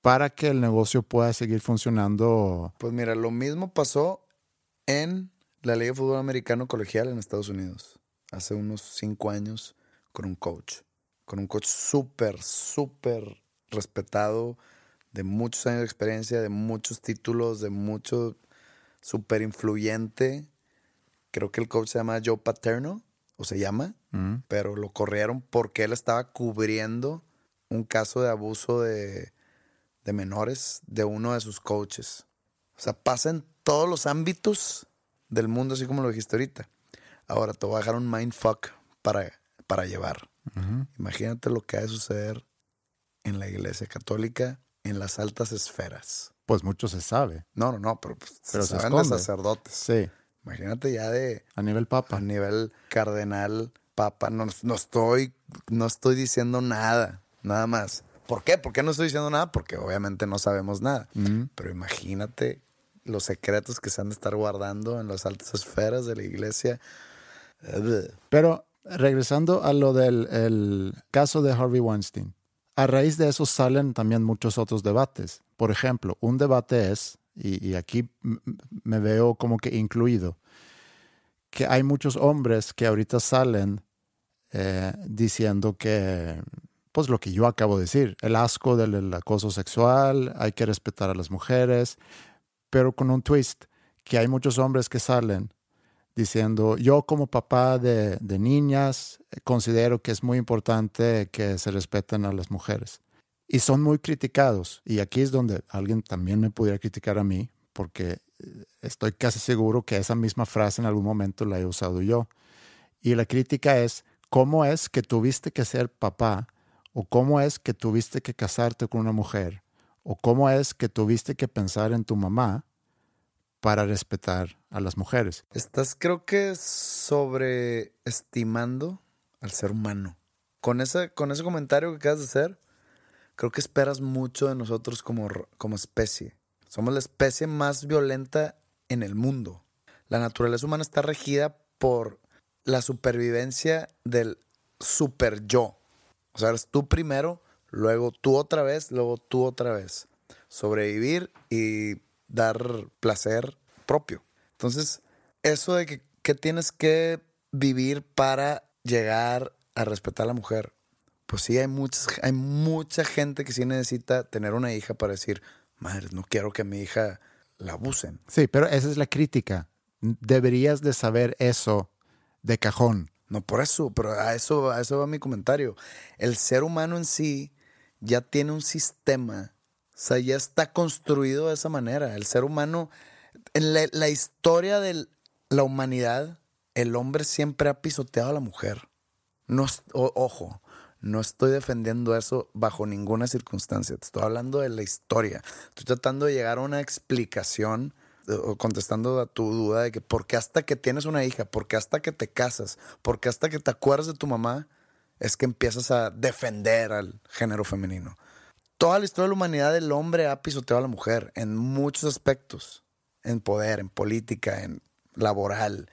para que el negocio pueda seguir funcionando. Pues mira, lo mismo pasó en la Ley de Fútbol Americano Colegial en Estados Unidos. Hace unos cinco años con un coach. Con un coach súper, súper respetado, de muchos años de experiencia, de muchos títulos, de mucho súper influyente. Creo que el coach se llama Joe Paterno, o se llama, Mm. pero lo corrieron porque él estaba cubriendo un caso de abuso de, de menores de uno de sus coaches. O sea, pasa en todos los ámbitos del mundo, así como lo dijiste ahorita. Ahora te voy a dejar un mindfuck para, para llevar. Imagínate lo que ha de suceder en la iglesia católica en las altas esferas. Pues mucho se sabe. No, no, no, pero, pues, Pero se se saben de sacerdotes. Sí, Imagínate ya de a nivel papa. a nivel cardenal, papa. No, no estoy, no estoy diciendo nada, nada más. ¿Por qué? ¿Por qué no estoy diciendo nada? Porque obviamente no sabemos nada. Pero imagínate los secretos que se han de estar guardando en las altas esferas de la iglesia. Pero regresando a lo del el caso de Harvey Weinstein, a raíz de eso salen también muchos otros debates. Por ejemplo, un debate es, y, aquí me veo como que incluido, que hay muchos hombres que ahorita salen eh, diciendo que, pues lo que yo acabo de decir, el asco del acoso sexual, hay que respetar a las mujeres, pero con un twist, que hay muchos hombres que salen diciendo, yo como papá de, de, niñas considero que es muy importante que se respeten a las mujeres. Y son muy criticados. Y aquí es donde alguien también me pudiera criticar a mí, porque eh, estoy casi seguro que esa misma frase en algún momento la he usado yo. Y la crítica es, ¿cómo es que tuviste que ser papá? ¿O cómo es que tuviste que casarte con una mujer? ¿O cómo es que tuviste que pensar en tu mamá para respetar a las mujeres. Estás creo que sobreestimando al ser humano. Con ese, con ese comentario que acabas de hacer, creo que esperas mucho de nosotros como, como especie. Somos la especie más violenta en el mundo. La naturaleza humana está regida por la supervivencia del super yo. O sea, eres tú primero, luego tú otra vez, luego tú otra vez. Sobrevivir y dar placer propio. Entonces, eso de que, tienes que vivir para llegar a respetar a la mujer, pues sí, hay, muchas, hay mucha gente que sí necesita tener una hija para decir, madre, no quiero que a mi hija la abusen. Sí, pero esa es la crítica. Deberías de saber eso de cajón. No por eso, pero a eso, a eso va mi comentario. El ser humano en sí ya tiene un sistema sea, ya está construido de esa manera. El ser humano, en la, historia de la humanidad, el hombre siempre ha pisoteado a la mujer. No, ojo, no estoy defendiendo eso bajo ninguna circunstancia. Te estoy hablando de la historia. Estoy tratando de llegar a una explicación o contestando a tu duda de que por qué hasta que tienes una hija, por qué hasta que te casas, por qué hasta que te acuerdas de tu mamá, es que empiezas a defender al género femenino toda la historia de la humanidad el hombre ha pisoteado a la mujer en muchos aspectos. En poder, en política, en laboral,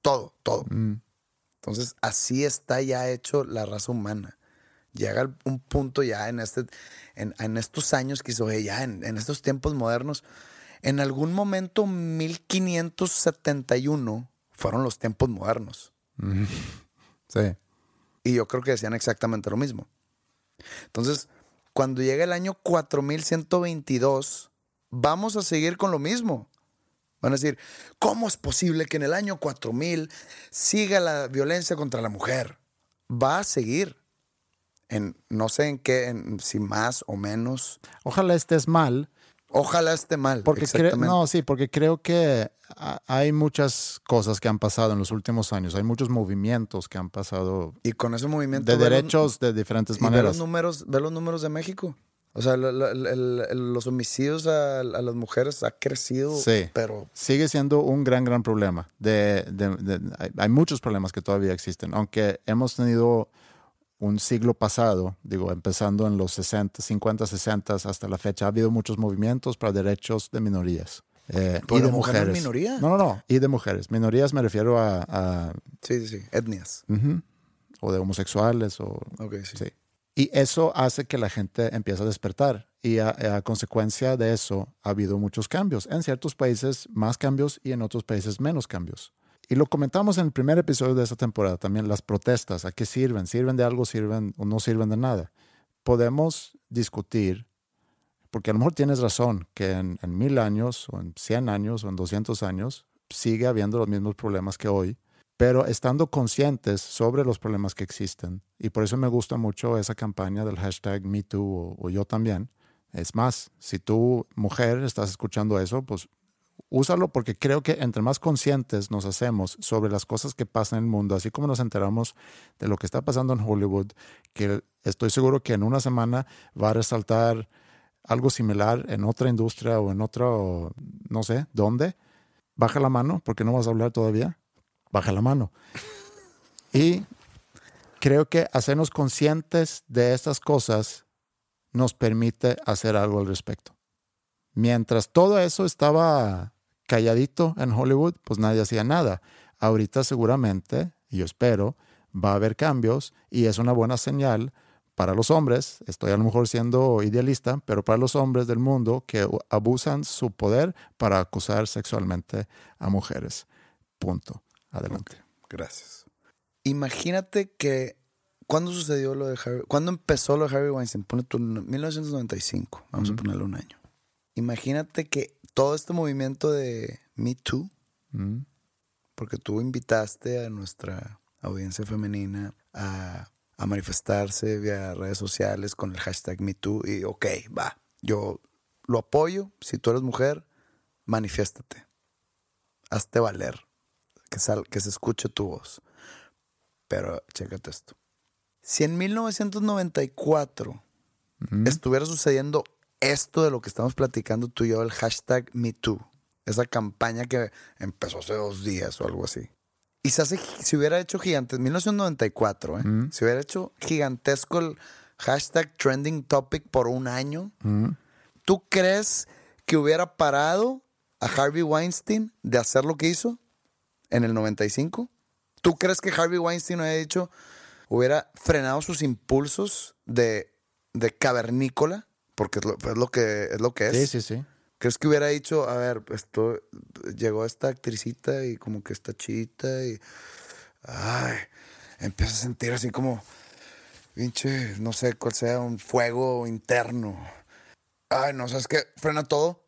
todo, todo. Mm. Entonces, así está ya hecho la raza humana. Llega un punto ya en, este, en, estos años que hizo, ya en, estos tiempos modernos, en algún momento, 1571, fueron los tiempos modernos. Mm. [laughs] Sí. Y yo creo que decían exactamente lo mismo. Entonces, cuando llegue el año 4122, vamos a seguir con lo mismo. Van a decir, ¿cómo es posible que en el año 4000 siga la violencia contra la mujer? Va a seguir. En, no sé en qué, en, si más o menos. Ojalá estés mal, Ojalá esté mal. Porque no, sí, porque creo que hay muchas cosas que han pasado en los últimos años. Hay muchos movimientos que han pasado. Y con ese movimiento. De derechos de diferentes maneras. Ve los números, ve los números de México. O sea, los homicidios a, las mujeres ha crecido, sí, pero... Sigue siendo un gran, gran problema. De, hay muchos problemas que todavía existen, aunque hemos tenido un siglo pasado, digo, empezando en los 60, 50, 60 hasta la fecha, ha habido muchos movimientos para derechos de minorías. Eh, y de mujeres. minoría? No, no, no. Y de mujeres. Minorías me refiero a. sí, sí, sí. Etnias. O de homosexuales. O, okay, sí. sí. Y eso hace que la gente empiece a despertar. Y a, consecuencia de eso ha habido muchos cambios. En ciertos países más cambios y en otros países menos cambios. Y lo comentamos en el primer episodio de esta temporada también, las protestas, ¿a qué sirven? ¿Sirven de algo, sirven o no sirven de nada? Podemos discutir, porque a lo mejor tienes razón, que en, mil años o en cien años o en doscientos años sigue habiendo los mismos problemas que hoy, pero estando conscientes sobre los problemas que existen. Y por eso me gusta mucho esa campaña del hashtag MeToo o, o yo también. Es más, si tú, mujer, estás escuchando eso, pues úsalo porque creo que entre más conscientes nos hacemos sobre las cosas que pasan en el mundo, así como nos enteramos de lo que está pasando en Hollywood, que estoy seguro que en una semana va a resaltar algo similar en otra industria o en otro, no sé, ¿dónde? Baja la mano, porque no vas a hablar todavía. Baja la mano. Y creo que hacernos conscientes de estas cosas nos permite hacer algo al respecto. Mientras todo eso estaba calladito en Hollywood, pues nadie hacía nada. Ahorita seguramente, y yo espero, va a haber cambios y es una buena señal para los hombres, estoy a lo mejor siendo idealista, pero para los hombres del mundo que abusan su poder para acusar sexualmente a mujeres. Punto. Adelante. Gracias. Imagínate que ¿Cuándo sucedió lo de Harvey? ¿Cuándo empezó lo de Harvey Weinstein? Pone tu 1995. Vamos a ponerle un año. Imagínate que todo este movimiento de Me Too, porque tú invitaste a nuestra audiencia femenina a, a, manifestarse vía redes sociales con el hashtag Me Too y ok, va, yo lo apoyo. Si tú eres mujer, manifiéstate. Hazte valer. Que, sal, que se escuche tu voz. Pero chécate esto si en 1994 estuviera sucediendo esto de lo que estamos platicando tú y yo, el hashtag MeToo, esa campaña que empezó hace dos días o algo así, y se, hace, se hubiera hecho gigante, en 1994, ¿eh? se hubiera hecho gigantesco el hashtag trending topic por un año, ¿tú crees que hubiera parado a Harvey Weinstein de hacer lo que hizo en el 95? ¿Tú crees que Harvey Weinstein haya dicho hubiera frenado sus impulsos de, de cavernícola, porque es lo, que, es lo que es. Sí, sí, sí. ¿Crees que hubiera dicho, a ver, esto, llegó esta actricita y como que está chita y. Ay, empiezo a sentir así como. Pinche, no sé cuál sea, un fuego interno. Ay, no, ¿sabes qué? Frena todo.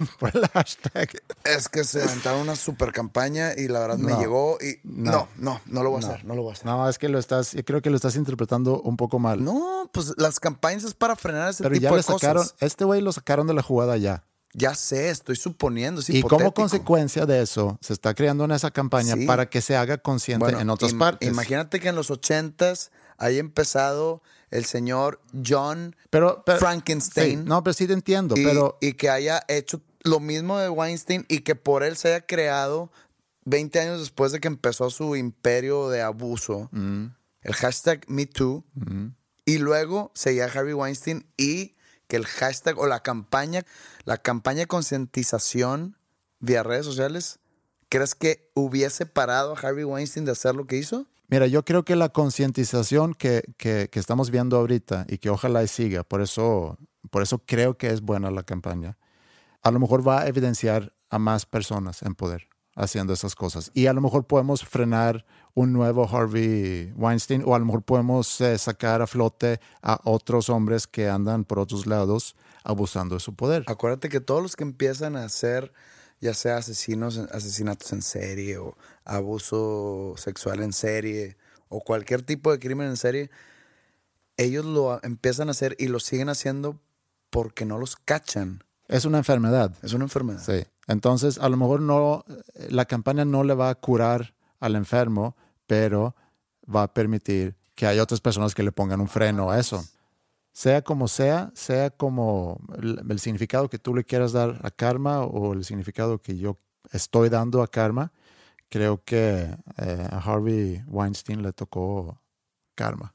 [laughs] Fue el hashtag. Es que se aventaron una super campaña y la verdad me llegó y no, no, no, lo voy a hacer, no lo voy a hacer. No, es que lo estás, yo creo que lo estás interpretando un poco mal. No, pues las campañas es para frenar ese Pero tipo ya de le sacaron, este güey lo sacaron de la jugada ya. Ya sé, estoy suponiendo. y como consecuencia de eso, se está creando en esa campaña para que se haga consciente en otras partes. Imagínate que en los ochentas haya empezado el señor John pero, Frankenstein. no, pero sí te entiendo. pero... y que haya hecho lo mismo de Weinstein y que por él se haya creado 20 años después de que empezó su imperio de abuso, mm. el hashtag MeToo, mm. y luego seguía Harvey Weinstein y que el hashtag o la campaña, la campaña de concientización vía redes sociales, ¿crees que hubiese parado a Harvey Weinstein de hacer lo que hizo? Mira, yo creo que la concientización que, que, estamos viendo ahorita y que ojalá siga, por eso, por eso creo que es buena la campaña, a lo mejor va a evidenciar a más personas en poder haciendo esas cosas. Y a lo mejor podemos frenar un nuevo Harvey Weinstein o a lo mejor podemos eh, sacar a flote a otros hombres que andan por otros lados abusando de su poder. Acuérdate que todos los que empiezan a hacer ya sea asesinos, asesinatos en serie o abuso sexual en serie o cualquier tipo de crimen en serie, ellos lo empiezan a hacer y lo siguen haciendo porque no los cachan. Es una enfermedad. Es una enfermedad. Sí. Entonces, a lo mejor no, la campaña no le va a curar al enfermo, pero va a permitir que haya otras personas que le pongan un freno a eso sea como sea, sea como el, significado que tú le quieras dar a karma o el significado que yo estoy dando a karma, creo que eh, a Harvey Weinstein le tocó karma.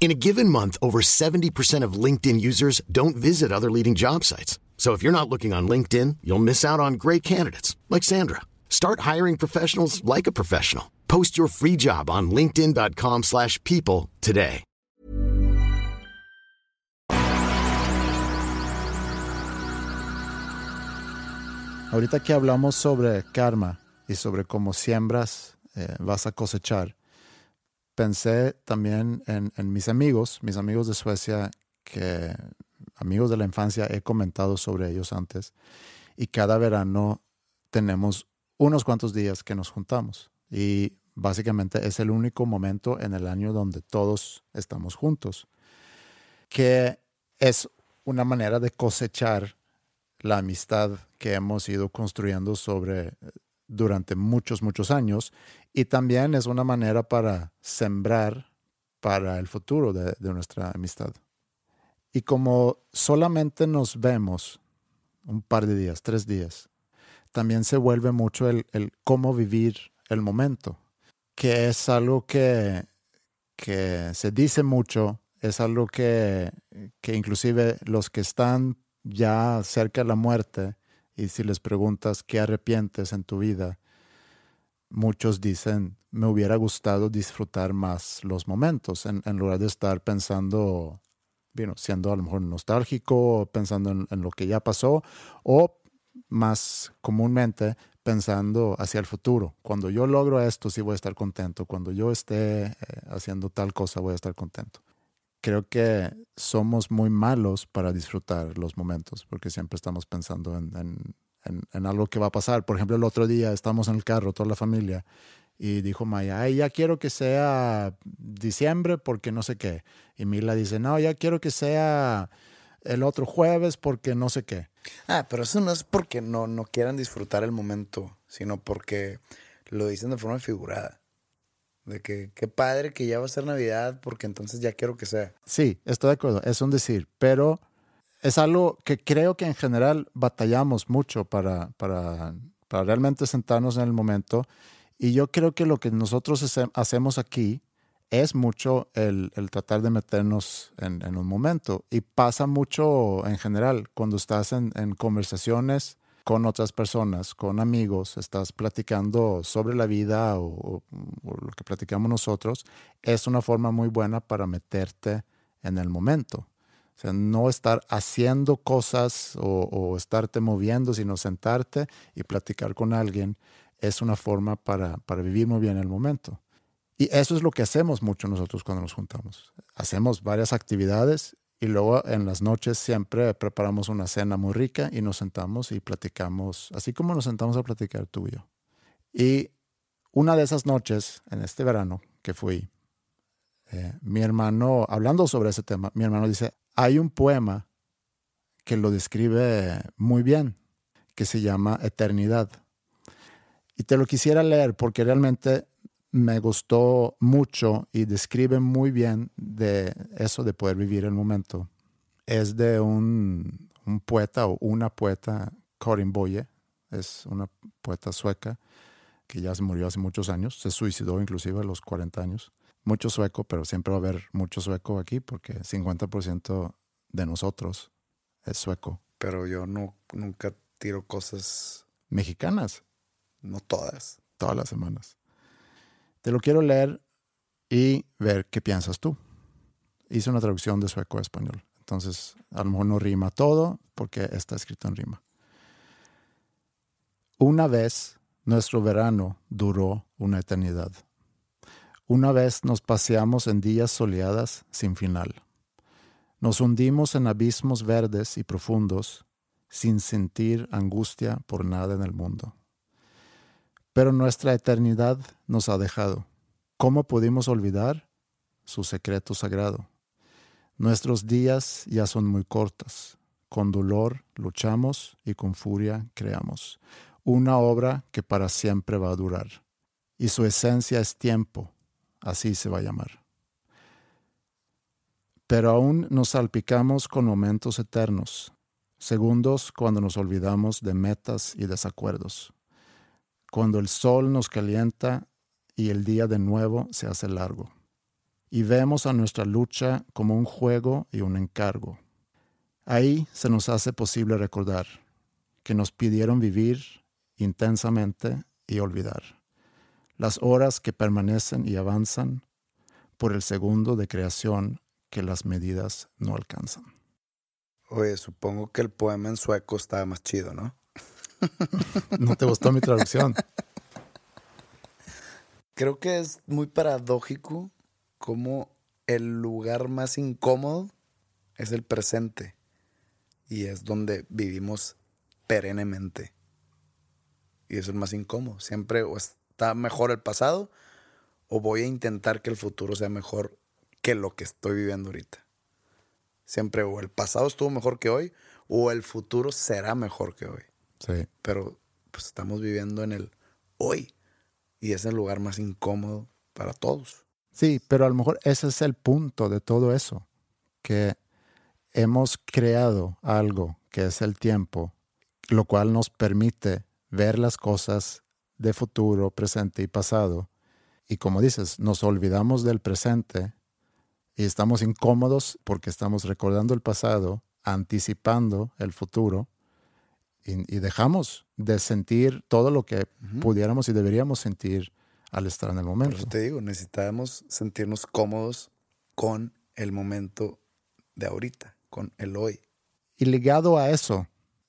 In a given month, over 70% of LinkedIn users don't visit other leading job sites. So if you're not looking on LinkedIn, you'll miss out on great candidates like Sandra. Start hiring professionals like a professional. Post your free job on linkedin.com/people today. Ahorita que hablamos sobre karma y sobre cómo siembras eh, vas a cosechar. Pensé también en, mis amigos, mis amigos de Suecia, que amigos de la infancia, he comentado sobre ellos antes, y cada verano tenemos unos cuantos días que nos juntamos y básicamente es el único momento en el año donde todos estamos juntos, que es una manera de cosechar la amistad que hemos ido construyendo sobre durante muchos, muchos años y también es una manera para sembrar para el futuro de, nuestra amistad. Y como solamente nos vemos un par de días, tres días, también se vuelve mucho el, cómo vivir el momento, que es algo que, que se dice mucho, es algo que, que inclusive los que están ya cerca de la muerte y si les preguntas qué arrepientes en tu vida, muchos dicen, me hubiera gustado disfrutar más los momentos en, lugar de estar pensando, bueno, siendo a lo mejor nostálgico, pensando en, lo que ya pasó, o más comúnmente pensando hacia el futuro. Cuando yo logro esto, sí voy a estar contento. Cuando yo esté eh, haciendo tal cosa, voy a estar contento. Creo que somos muy malos para disfrutar los momentos, porque siempre estamos pensando en en, algo que va a pasar. Por ejemplo, el otro día estamos en el carro, toda la familia, y dijo Maya, ay, ya quiero que sea diciembre porque no sé qué. Y Mila dice, no, ya quiero que sea el otro jueves porque no sé qué. Ah, pero eso no es porque no, no quieran disfrutar el momento, sino porque lo dicen de forma figurada. De que qué padre que ya va a ser Navidad porque entonces ya quiero que sea. Sí, estoy de acuerdo, es un decir, pero es algo que creo que en general batallamos mucho para, para, para realmente sentarnos en el momento. Y yo creo que lo que nosotros hacemos aquí es mucho el, el tratar de meternos en, en, un momento. Y pasa mucho en general cuando estás en, en conversaciones con otras personas, con amigos, estás platicando sobre la vida o, o, lo que platicamos nosotros, es una forma muy buena para meterte en el momento. O sea, no estar haciendo cosas o, estarte moviendo, sino sentarte y platicar con alguien es una forma para, para vivir muy bien el momento. Y eso es lo que hacemos mucho nosotros cuando nos juntamos. Hacemos varias actividades y luego en las noches siempre preparamos una cena muy rica y nos sentamos y platicamos, así como nos sentamos a platicar tú y yo. Y una de esas noches, en este verano que fui, eh, mi hermano, hablando sobre ese tema, mi hermano dice, hay un poema que lo describe muy bien, que se llama Eternidad. Y te lo quisiera leer porque realmente me gustó mucho y describe muy bien de eso de poder vivir el momento. Es de un, poeta o una poeta, Corinne Boye, es una poeta sueca que ya se murió hace muchos años, se suicidó inclusive a los 40 años mucho sueco, pero siempre va a haber mucho sueco aquí porque 50% de nosotros es sueco. Pero yo no, nunca tiro cosas mexicanas. No todas. Todas las semanas. Te lo quiero leer y ver qué piensas tú. Hice una traducción de sueco a español. Entonces, a lo mejor no rima todo porque está escrito en rima. Una vez nuestro verano duró una eternidad. Una vez nos paseamos en días soleadas sin final. Nos hundimos en abismos verdes y profundos sin sentir angustia por nada en el mundo. Pero nuestra eternidad nos ha dejado. ¿Cómo pudimos olvidar su secreto sagrado? Nuestros días ya son muy cortos. Con dolor luchamos y con furia creamos. Una obra que para siempre va a durar. Y su esencia es tiempo, así se va a llamar. Pero aún nos salpicamos con momentos eternos, segundos cuando nos olvidamos de metas y desacuerdos, cuando el sol nos calienta y el día de nuevo se hace largo, y vemos a nuestra lucha como un juego y un encargo. Ahí se nos hace posible recordar que nos pidieron vivir intensamente y olvidar las horas que permanecen y avanzan por el segundo de creación que las medidas no alcanzan. Oye, supongo que el poema en sueco estaba más chido, ¿no? No te gustó mi traducción. Creo que es muy paradójico como el lugar más incómodo es el presente y es donde vivimos perennemente. Y es más incómodo. Siempre o está mejor el pasado o voy a intentar que el futuro sea mejor que lo que estoy viviendo ahorita. Siempre o el pasado estuvo mejor que hoy o el futuro será mejor que hoy. Sí. Pero pues estamos viviendo en el hoy y es el lugar más incómodo para todos. Sí, pero a lo mejor ese es el punto de todo eso, que hemos creado algo que es el tiempo, lo cual nos permite ver las cosas de futuro, presente y pasado. Y como dices, nos olvidamos del presente y estamos incómodos porque estamos recordando el pasado, anticipando el futuro y, y dejamos de sentir todo lo que pudiéramos y deberíamos sentir al estar en el Por momento. eso te digo, necesitamos sentirnos cómodos con el momento de ahorita, con el hoy. Y ligado a eso,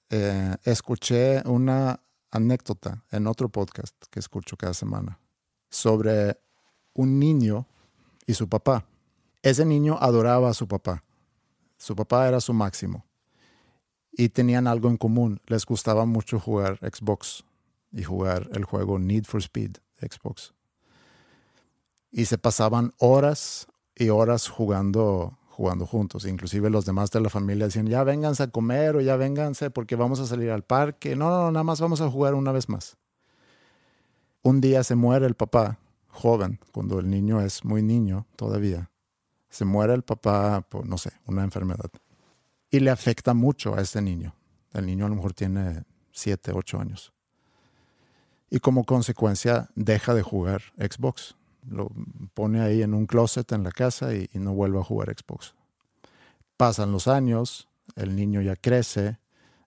eh, escuché una anécdota en otro podcast que escucho cada semana sobre un niño y su papá. Ese niño adoraba a su papá. Su papá era su máximo. Y tenían algo en común. Les gustaba mucho jugar Xbox y jugar el juego Need for Speed de Xbox. Y se pasaban horas y horas jugando, jugando juntos. Inclusive los demás de la familia decían, ya vénganse a comer o ya vénganse porque vamos a salir al parque. No, no, no, nada más vamos a jugar una vez más. Un día se muere el papá, joven, cuando el niño es muy niño todavía. Se muere el papá por, no sé, una enfermedad. Y le afecta mucho a este niño. El niño a lo mejor tiene siete, ocho años. Y como consecuencia deja de jugar Xbox. Lo pone ahí en un closet en la casa y, y no vuelve a jugar Xbox. Pasan los años, el niño ya crece,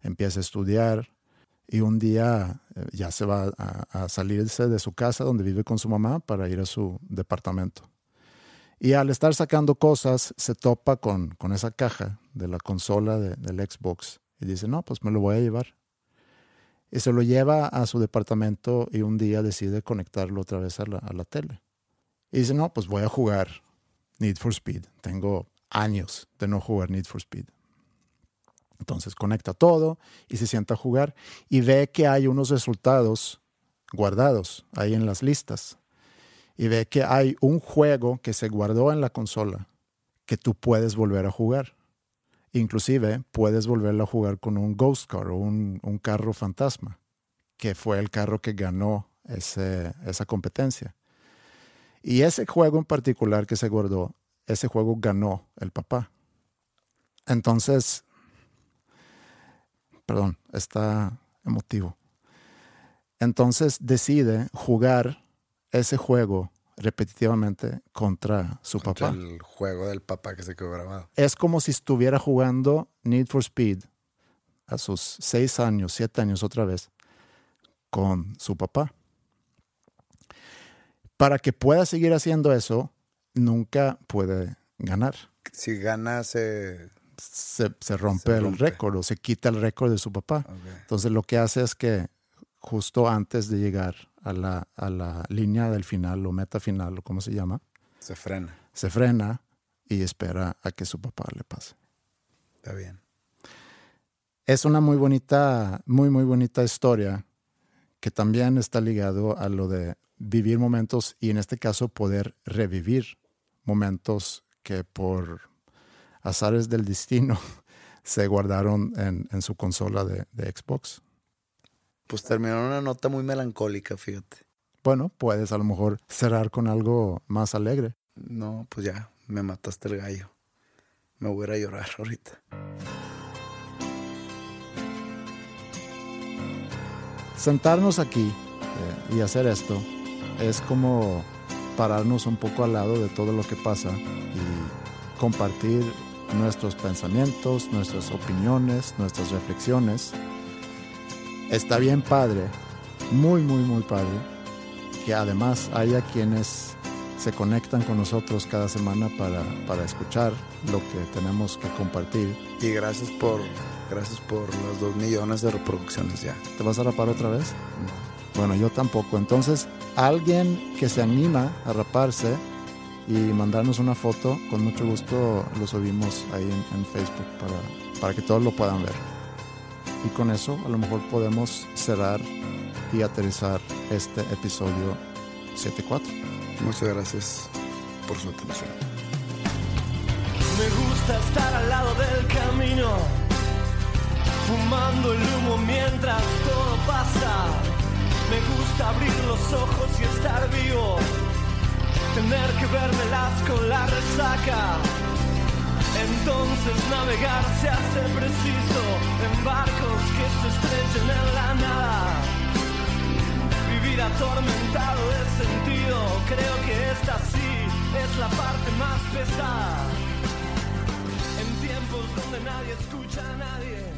empieza a estudiar y un día eh, ya se va a, a salirse de su casa donde vive con su mamá para ir a su departamento. Y al estar sacando cosas, se topa con, con esa caja de la consola de- del Xbox y dice, no, pues me lo voy a llevar. Y se lo lleva a su departamento y un día decide conectarlo otra vez a la, a la tele. Y dice, no, pues voy a jugar Need for Speed. Tengo años de no jugar Need for Speed. Entonces conecta todo y se sienta a jugar y ve que hay unos resultados guardados ahí en las listas. Y ve que hay un juego que se guardó en la consola que tú puedes volver a jugar. Inclusive puedes volverlo a jugar con un Ghost Car o un, un carro fantasma, que fue el carro que ganó esa competencia. Y ese juego en particular que se guardó, ese juego ganó el papá. Entonces, perdón, está emotivo. Entonces decide jugar ese juego repetitivamente contra su Contra papá. el juego del papá que se quedó grabado. Es como si estuviera jugando Need for Speed a sus seis años, siete años otra vez, con su papá. Para que pueda seguir haciendo eso, nunca puede ganar. Si gana, se. Se, se rompe Se el récord o se quita el récord de su papá. Entonces lo que hace es que justo antes de llegar a la, a la línea del final o meta final o como se llama, Se frena. se frena y espera a que su papá le pase. Está bien. Es una muy bonita, muy, muy bonita historia que también está ligado a lo de vivir momentos y en este caso poder revivir momentos que por azares del destino [laughs] se guardaron en, en su consola de, de Xbox. Pues terminó en una nota muy melancólica, fíjate. Bueno, puedes a lo mejor cerrar con algo más alegre. No, pues ya, me mataste el gallo. Me voy a ir a llorar ahorita. sentarnos aquí eh, y hacer esto es como pararnos un poco al lado de todo lo que pasa y compartir nuestros pensamientos, nuestras opiniones, nuestras reflexiones. Está bien padre, muy, muy, muy padre, que además haya quienes se conectan con nosotros cada semana para, para escuchar lo que tenemos que compartir. Y gracias por, gracias por los dos millones de reproducciones ya. ¿Te vas a rapar otra vez? Bueno, yo tampoco. Entonces, alguien que se anima a raparse y mandarnos una foto, con mucho gusto lo subimos ahí en, en Facebook para, para que todos lo puedan ver. Y con eso a lo mejor podemos cerrar y aterrizar este episodio 7.4. Muchas gracias por su atención. Me gusta estar al lado del camino, fumando el humo mientras todo pasa. Me gusta abrir los ojos y estar vivo, tener que vermelas con la resaca. Entonces navegar se hace preciso en barcos que se estrechen en la nada. Vivir atormentado de sentido, creo que esta sí es la parte más pesada. En tiempos donde nadie escucha a nadie,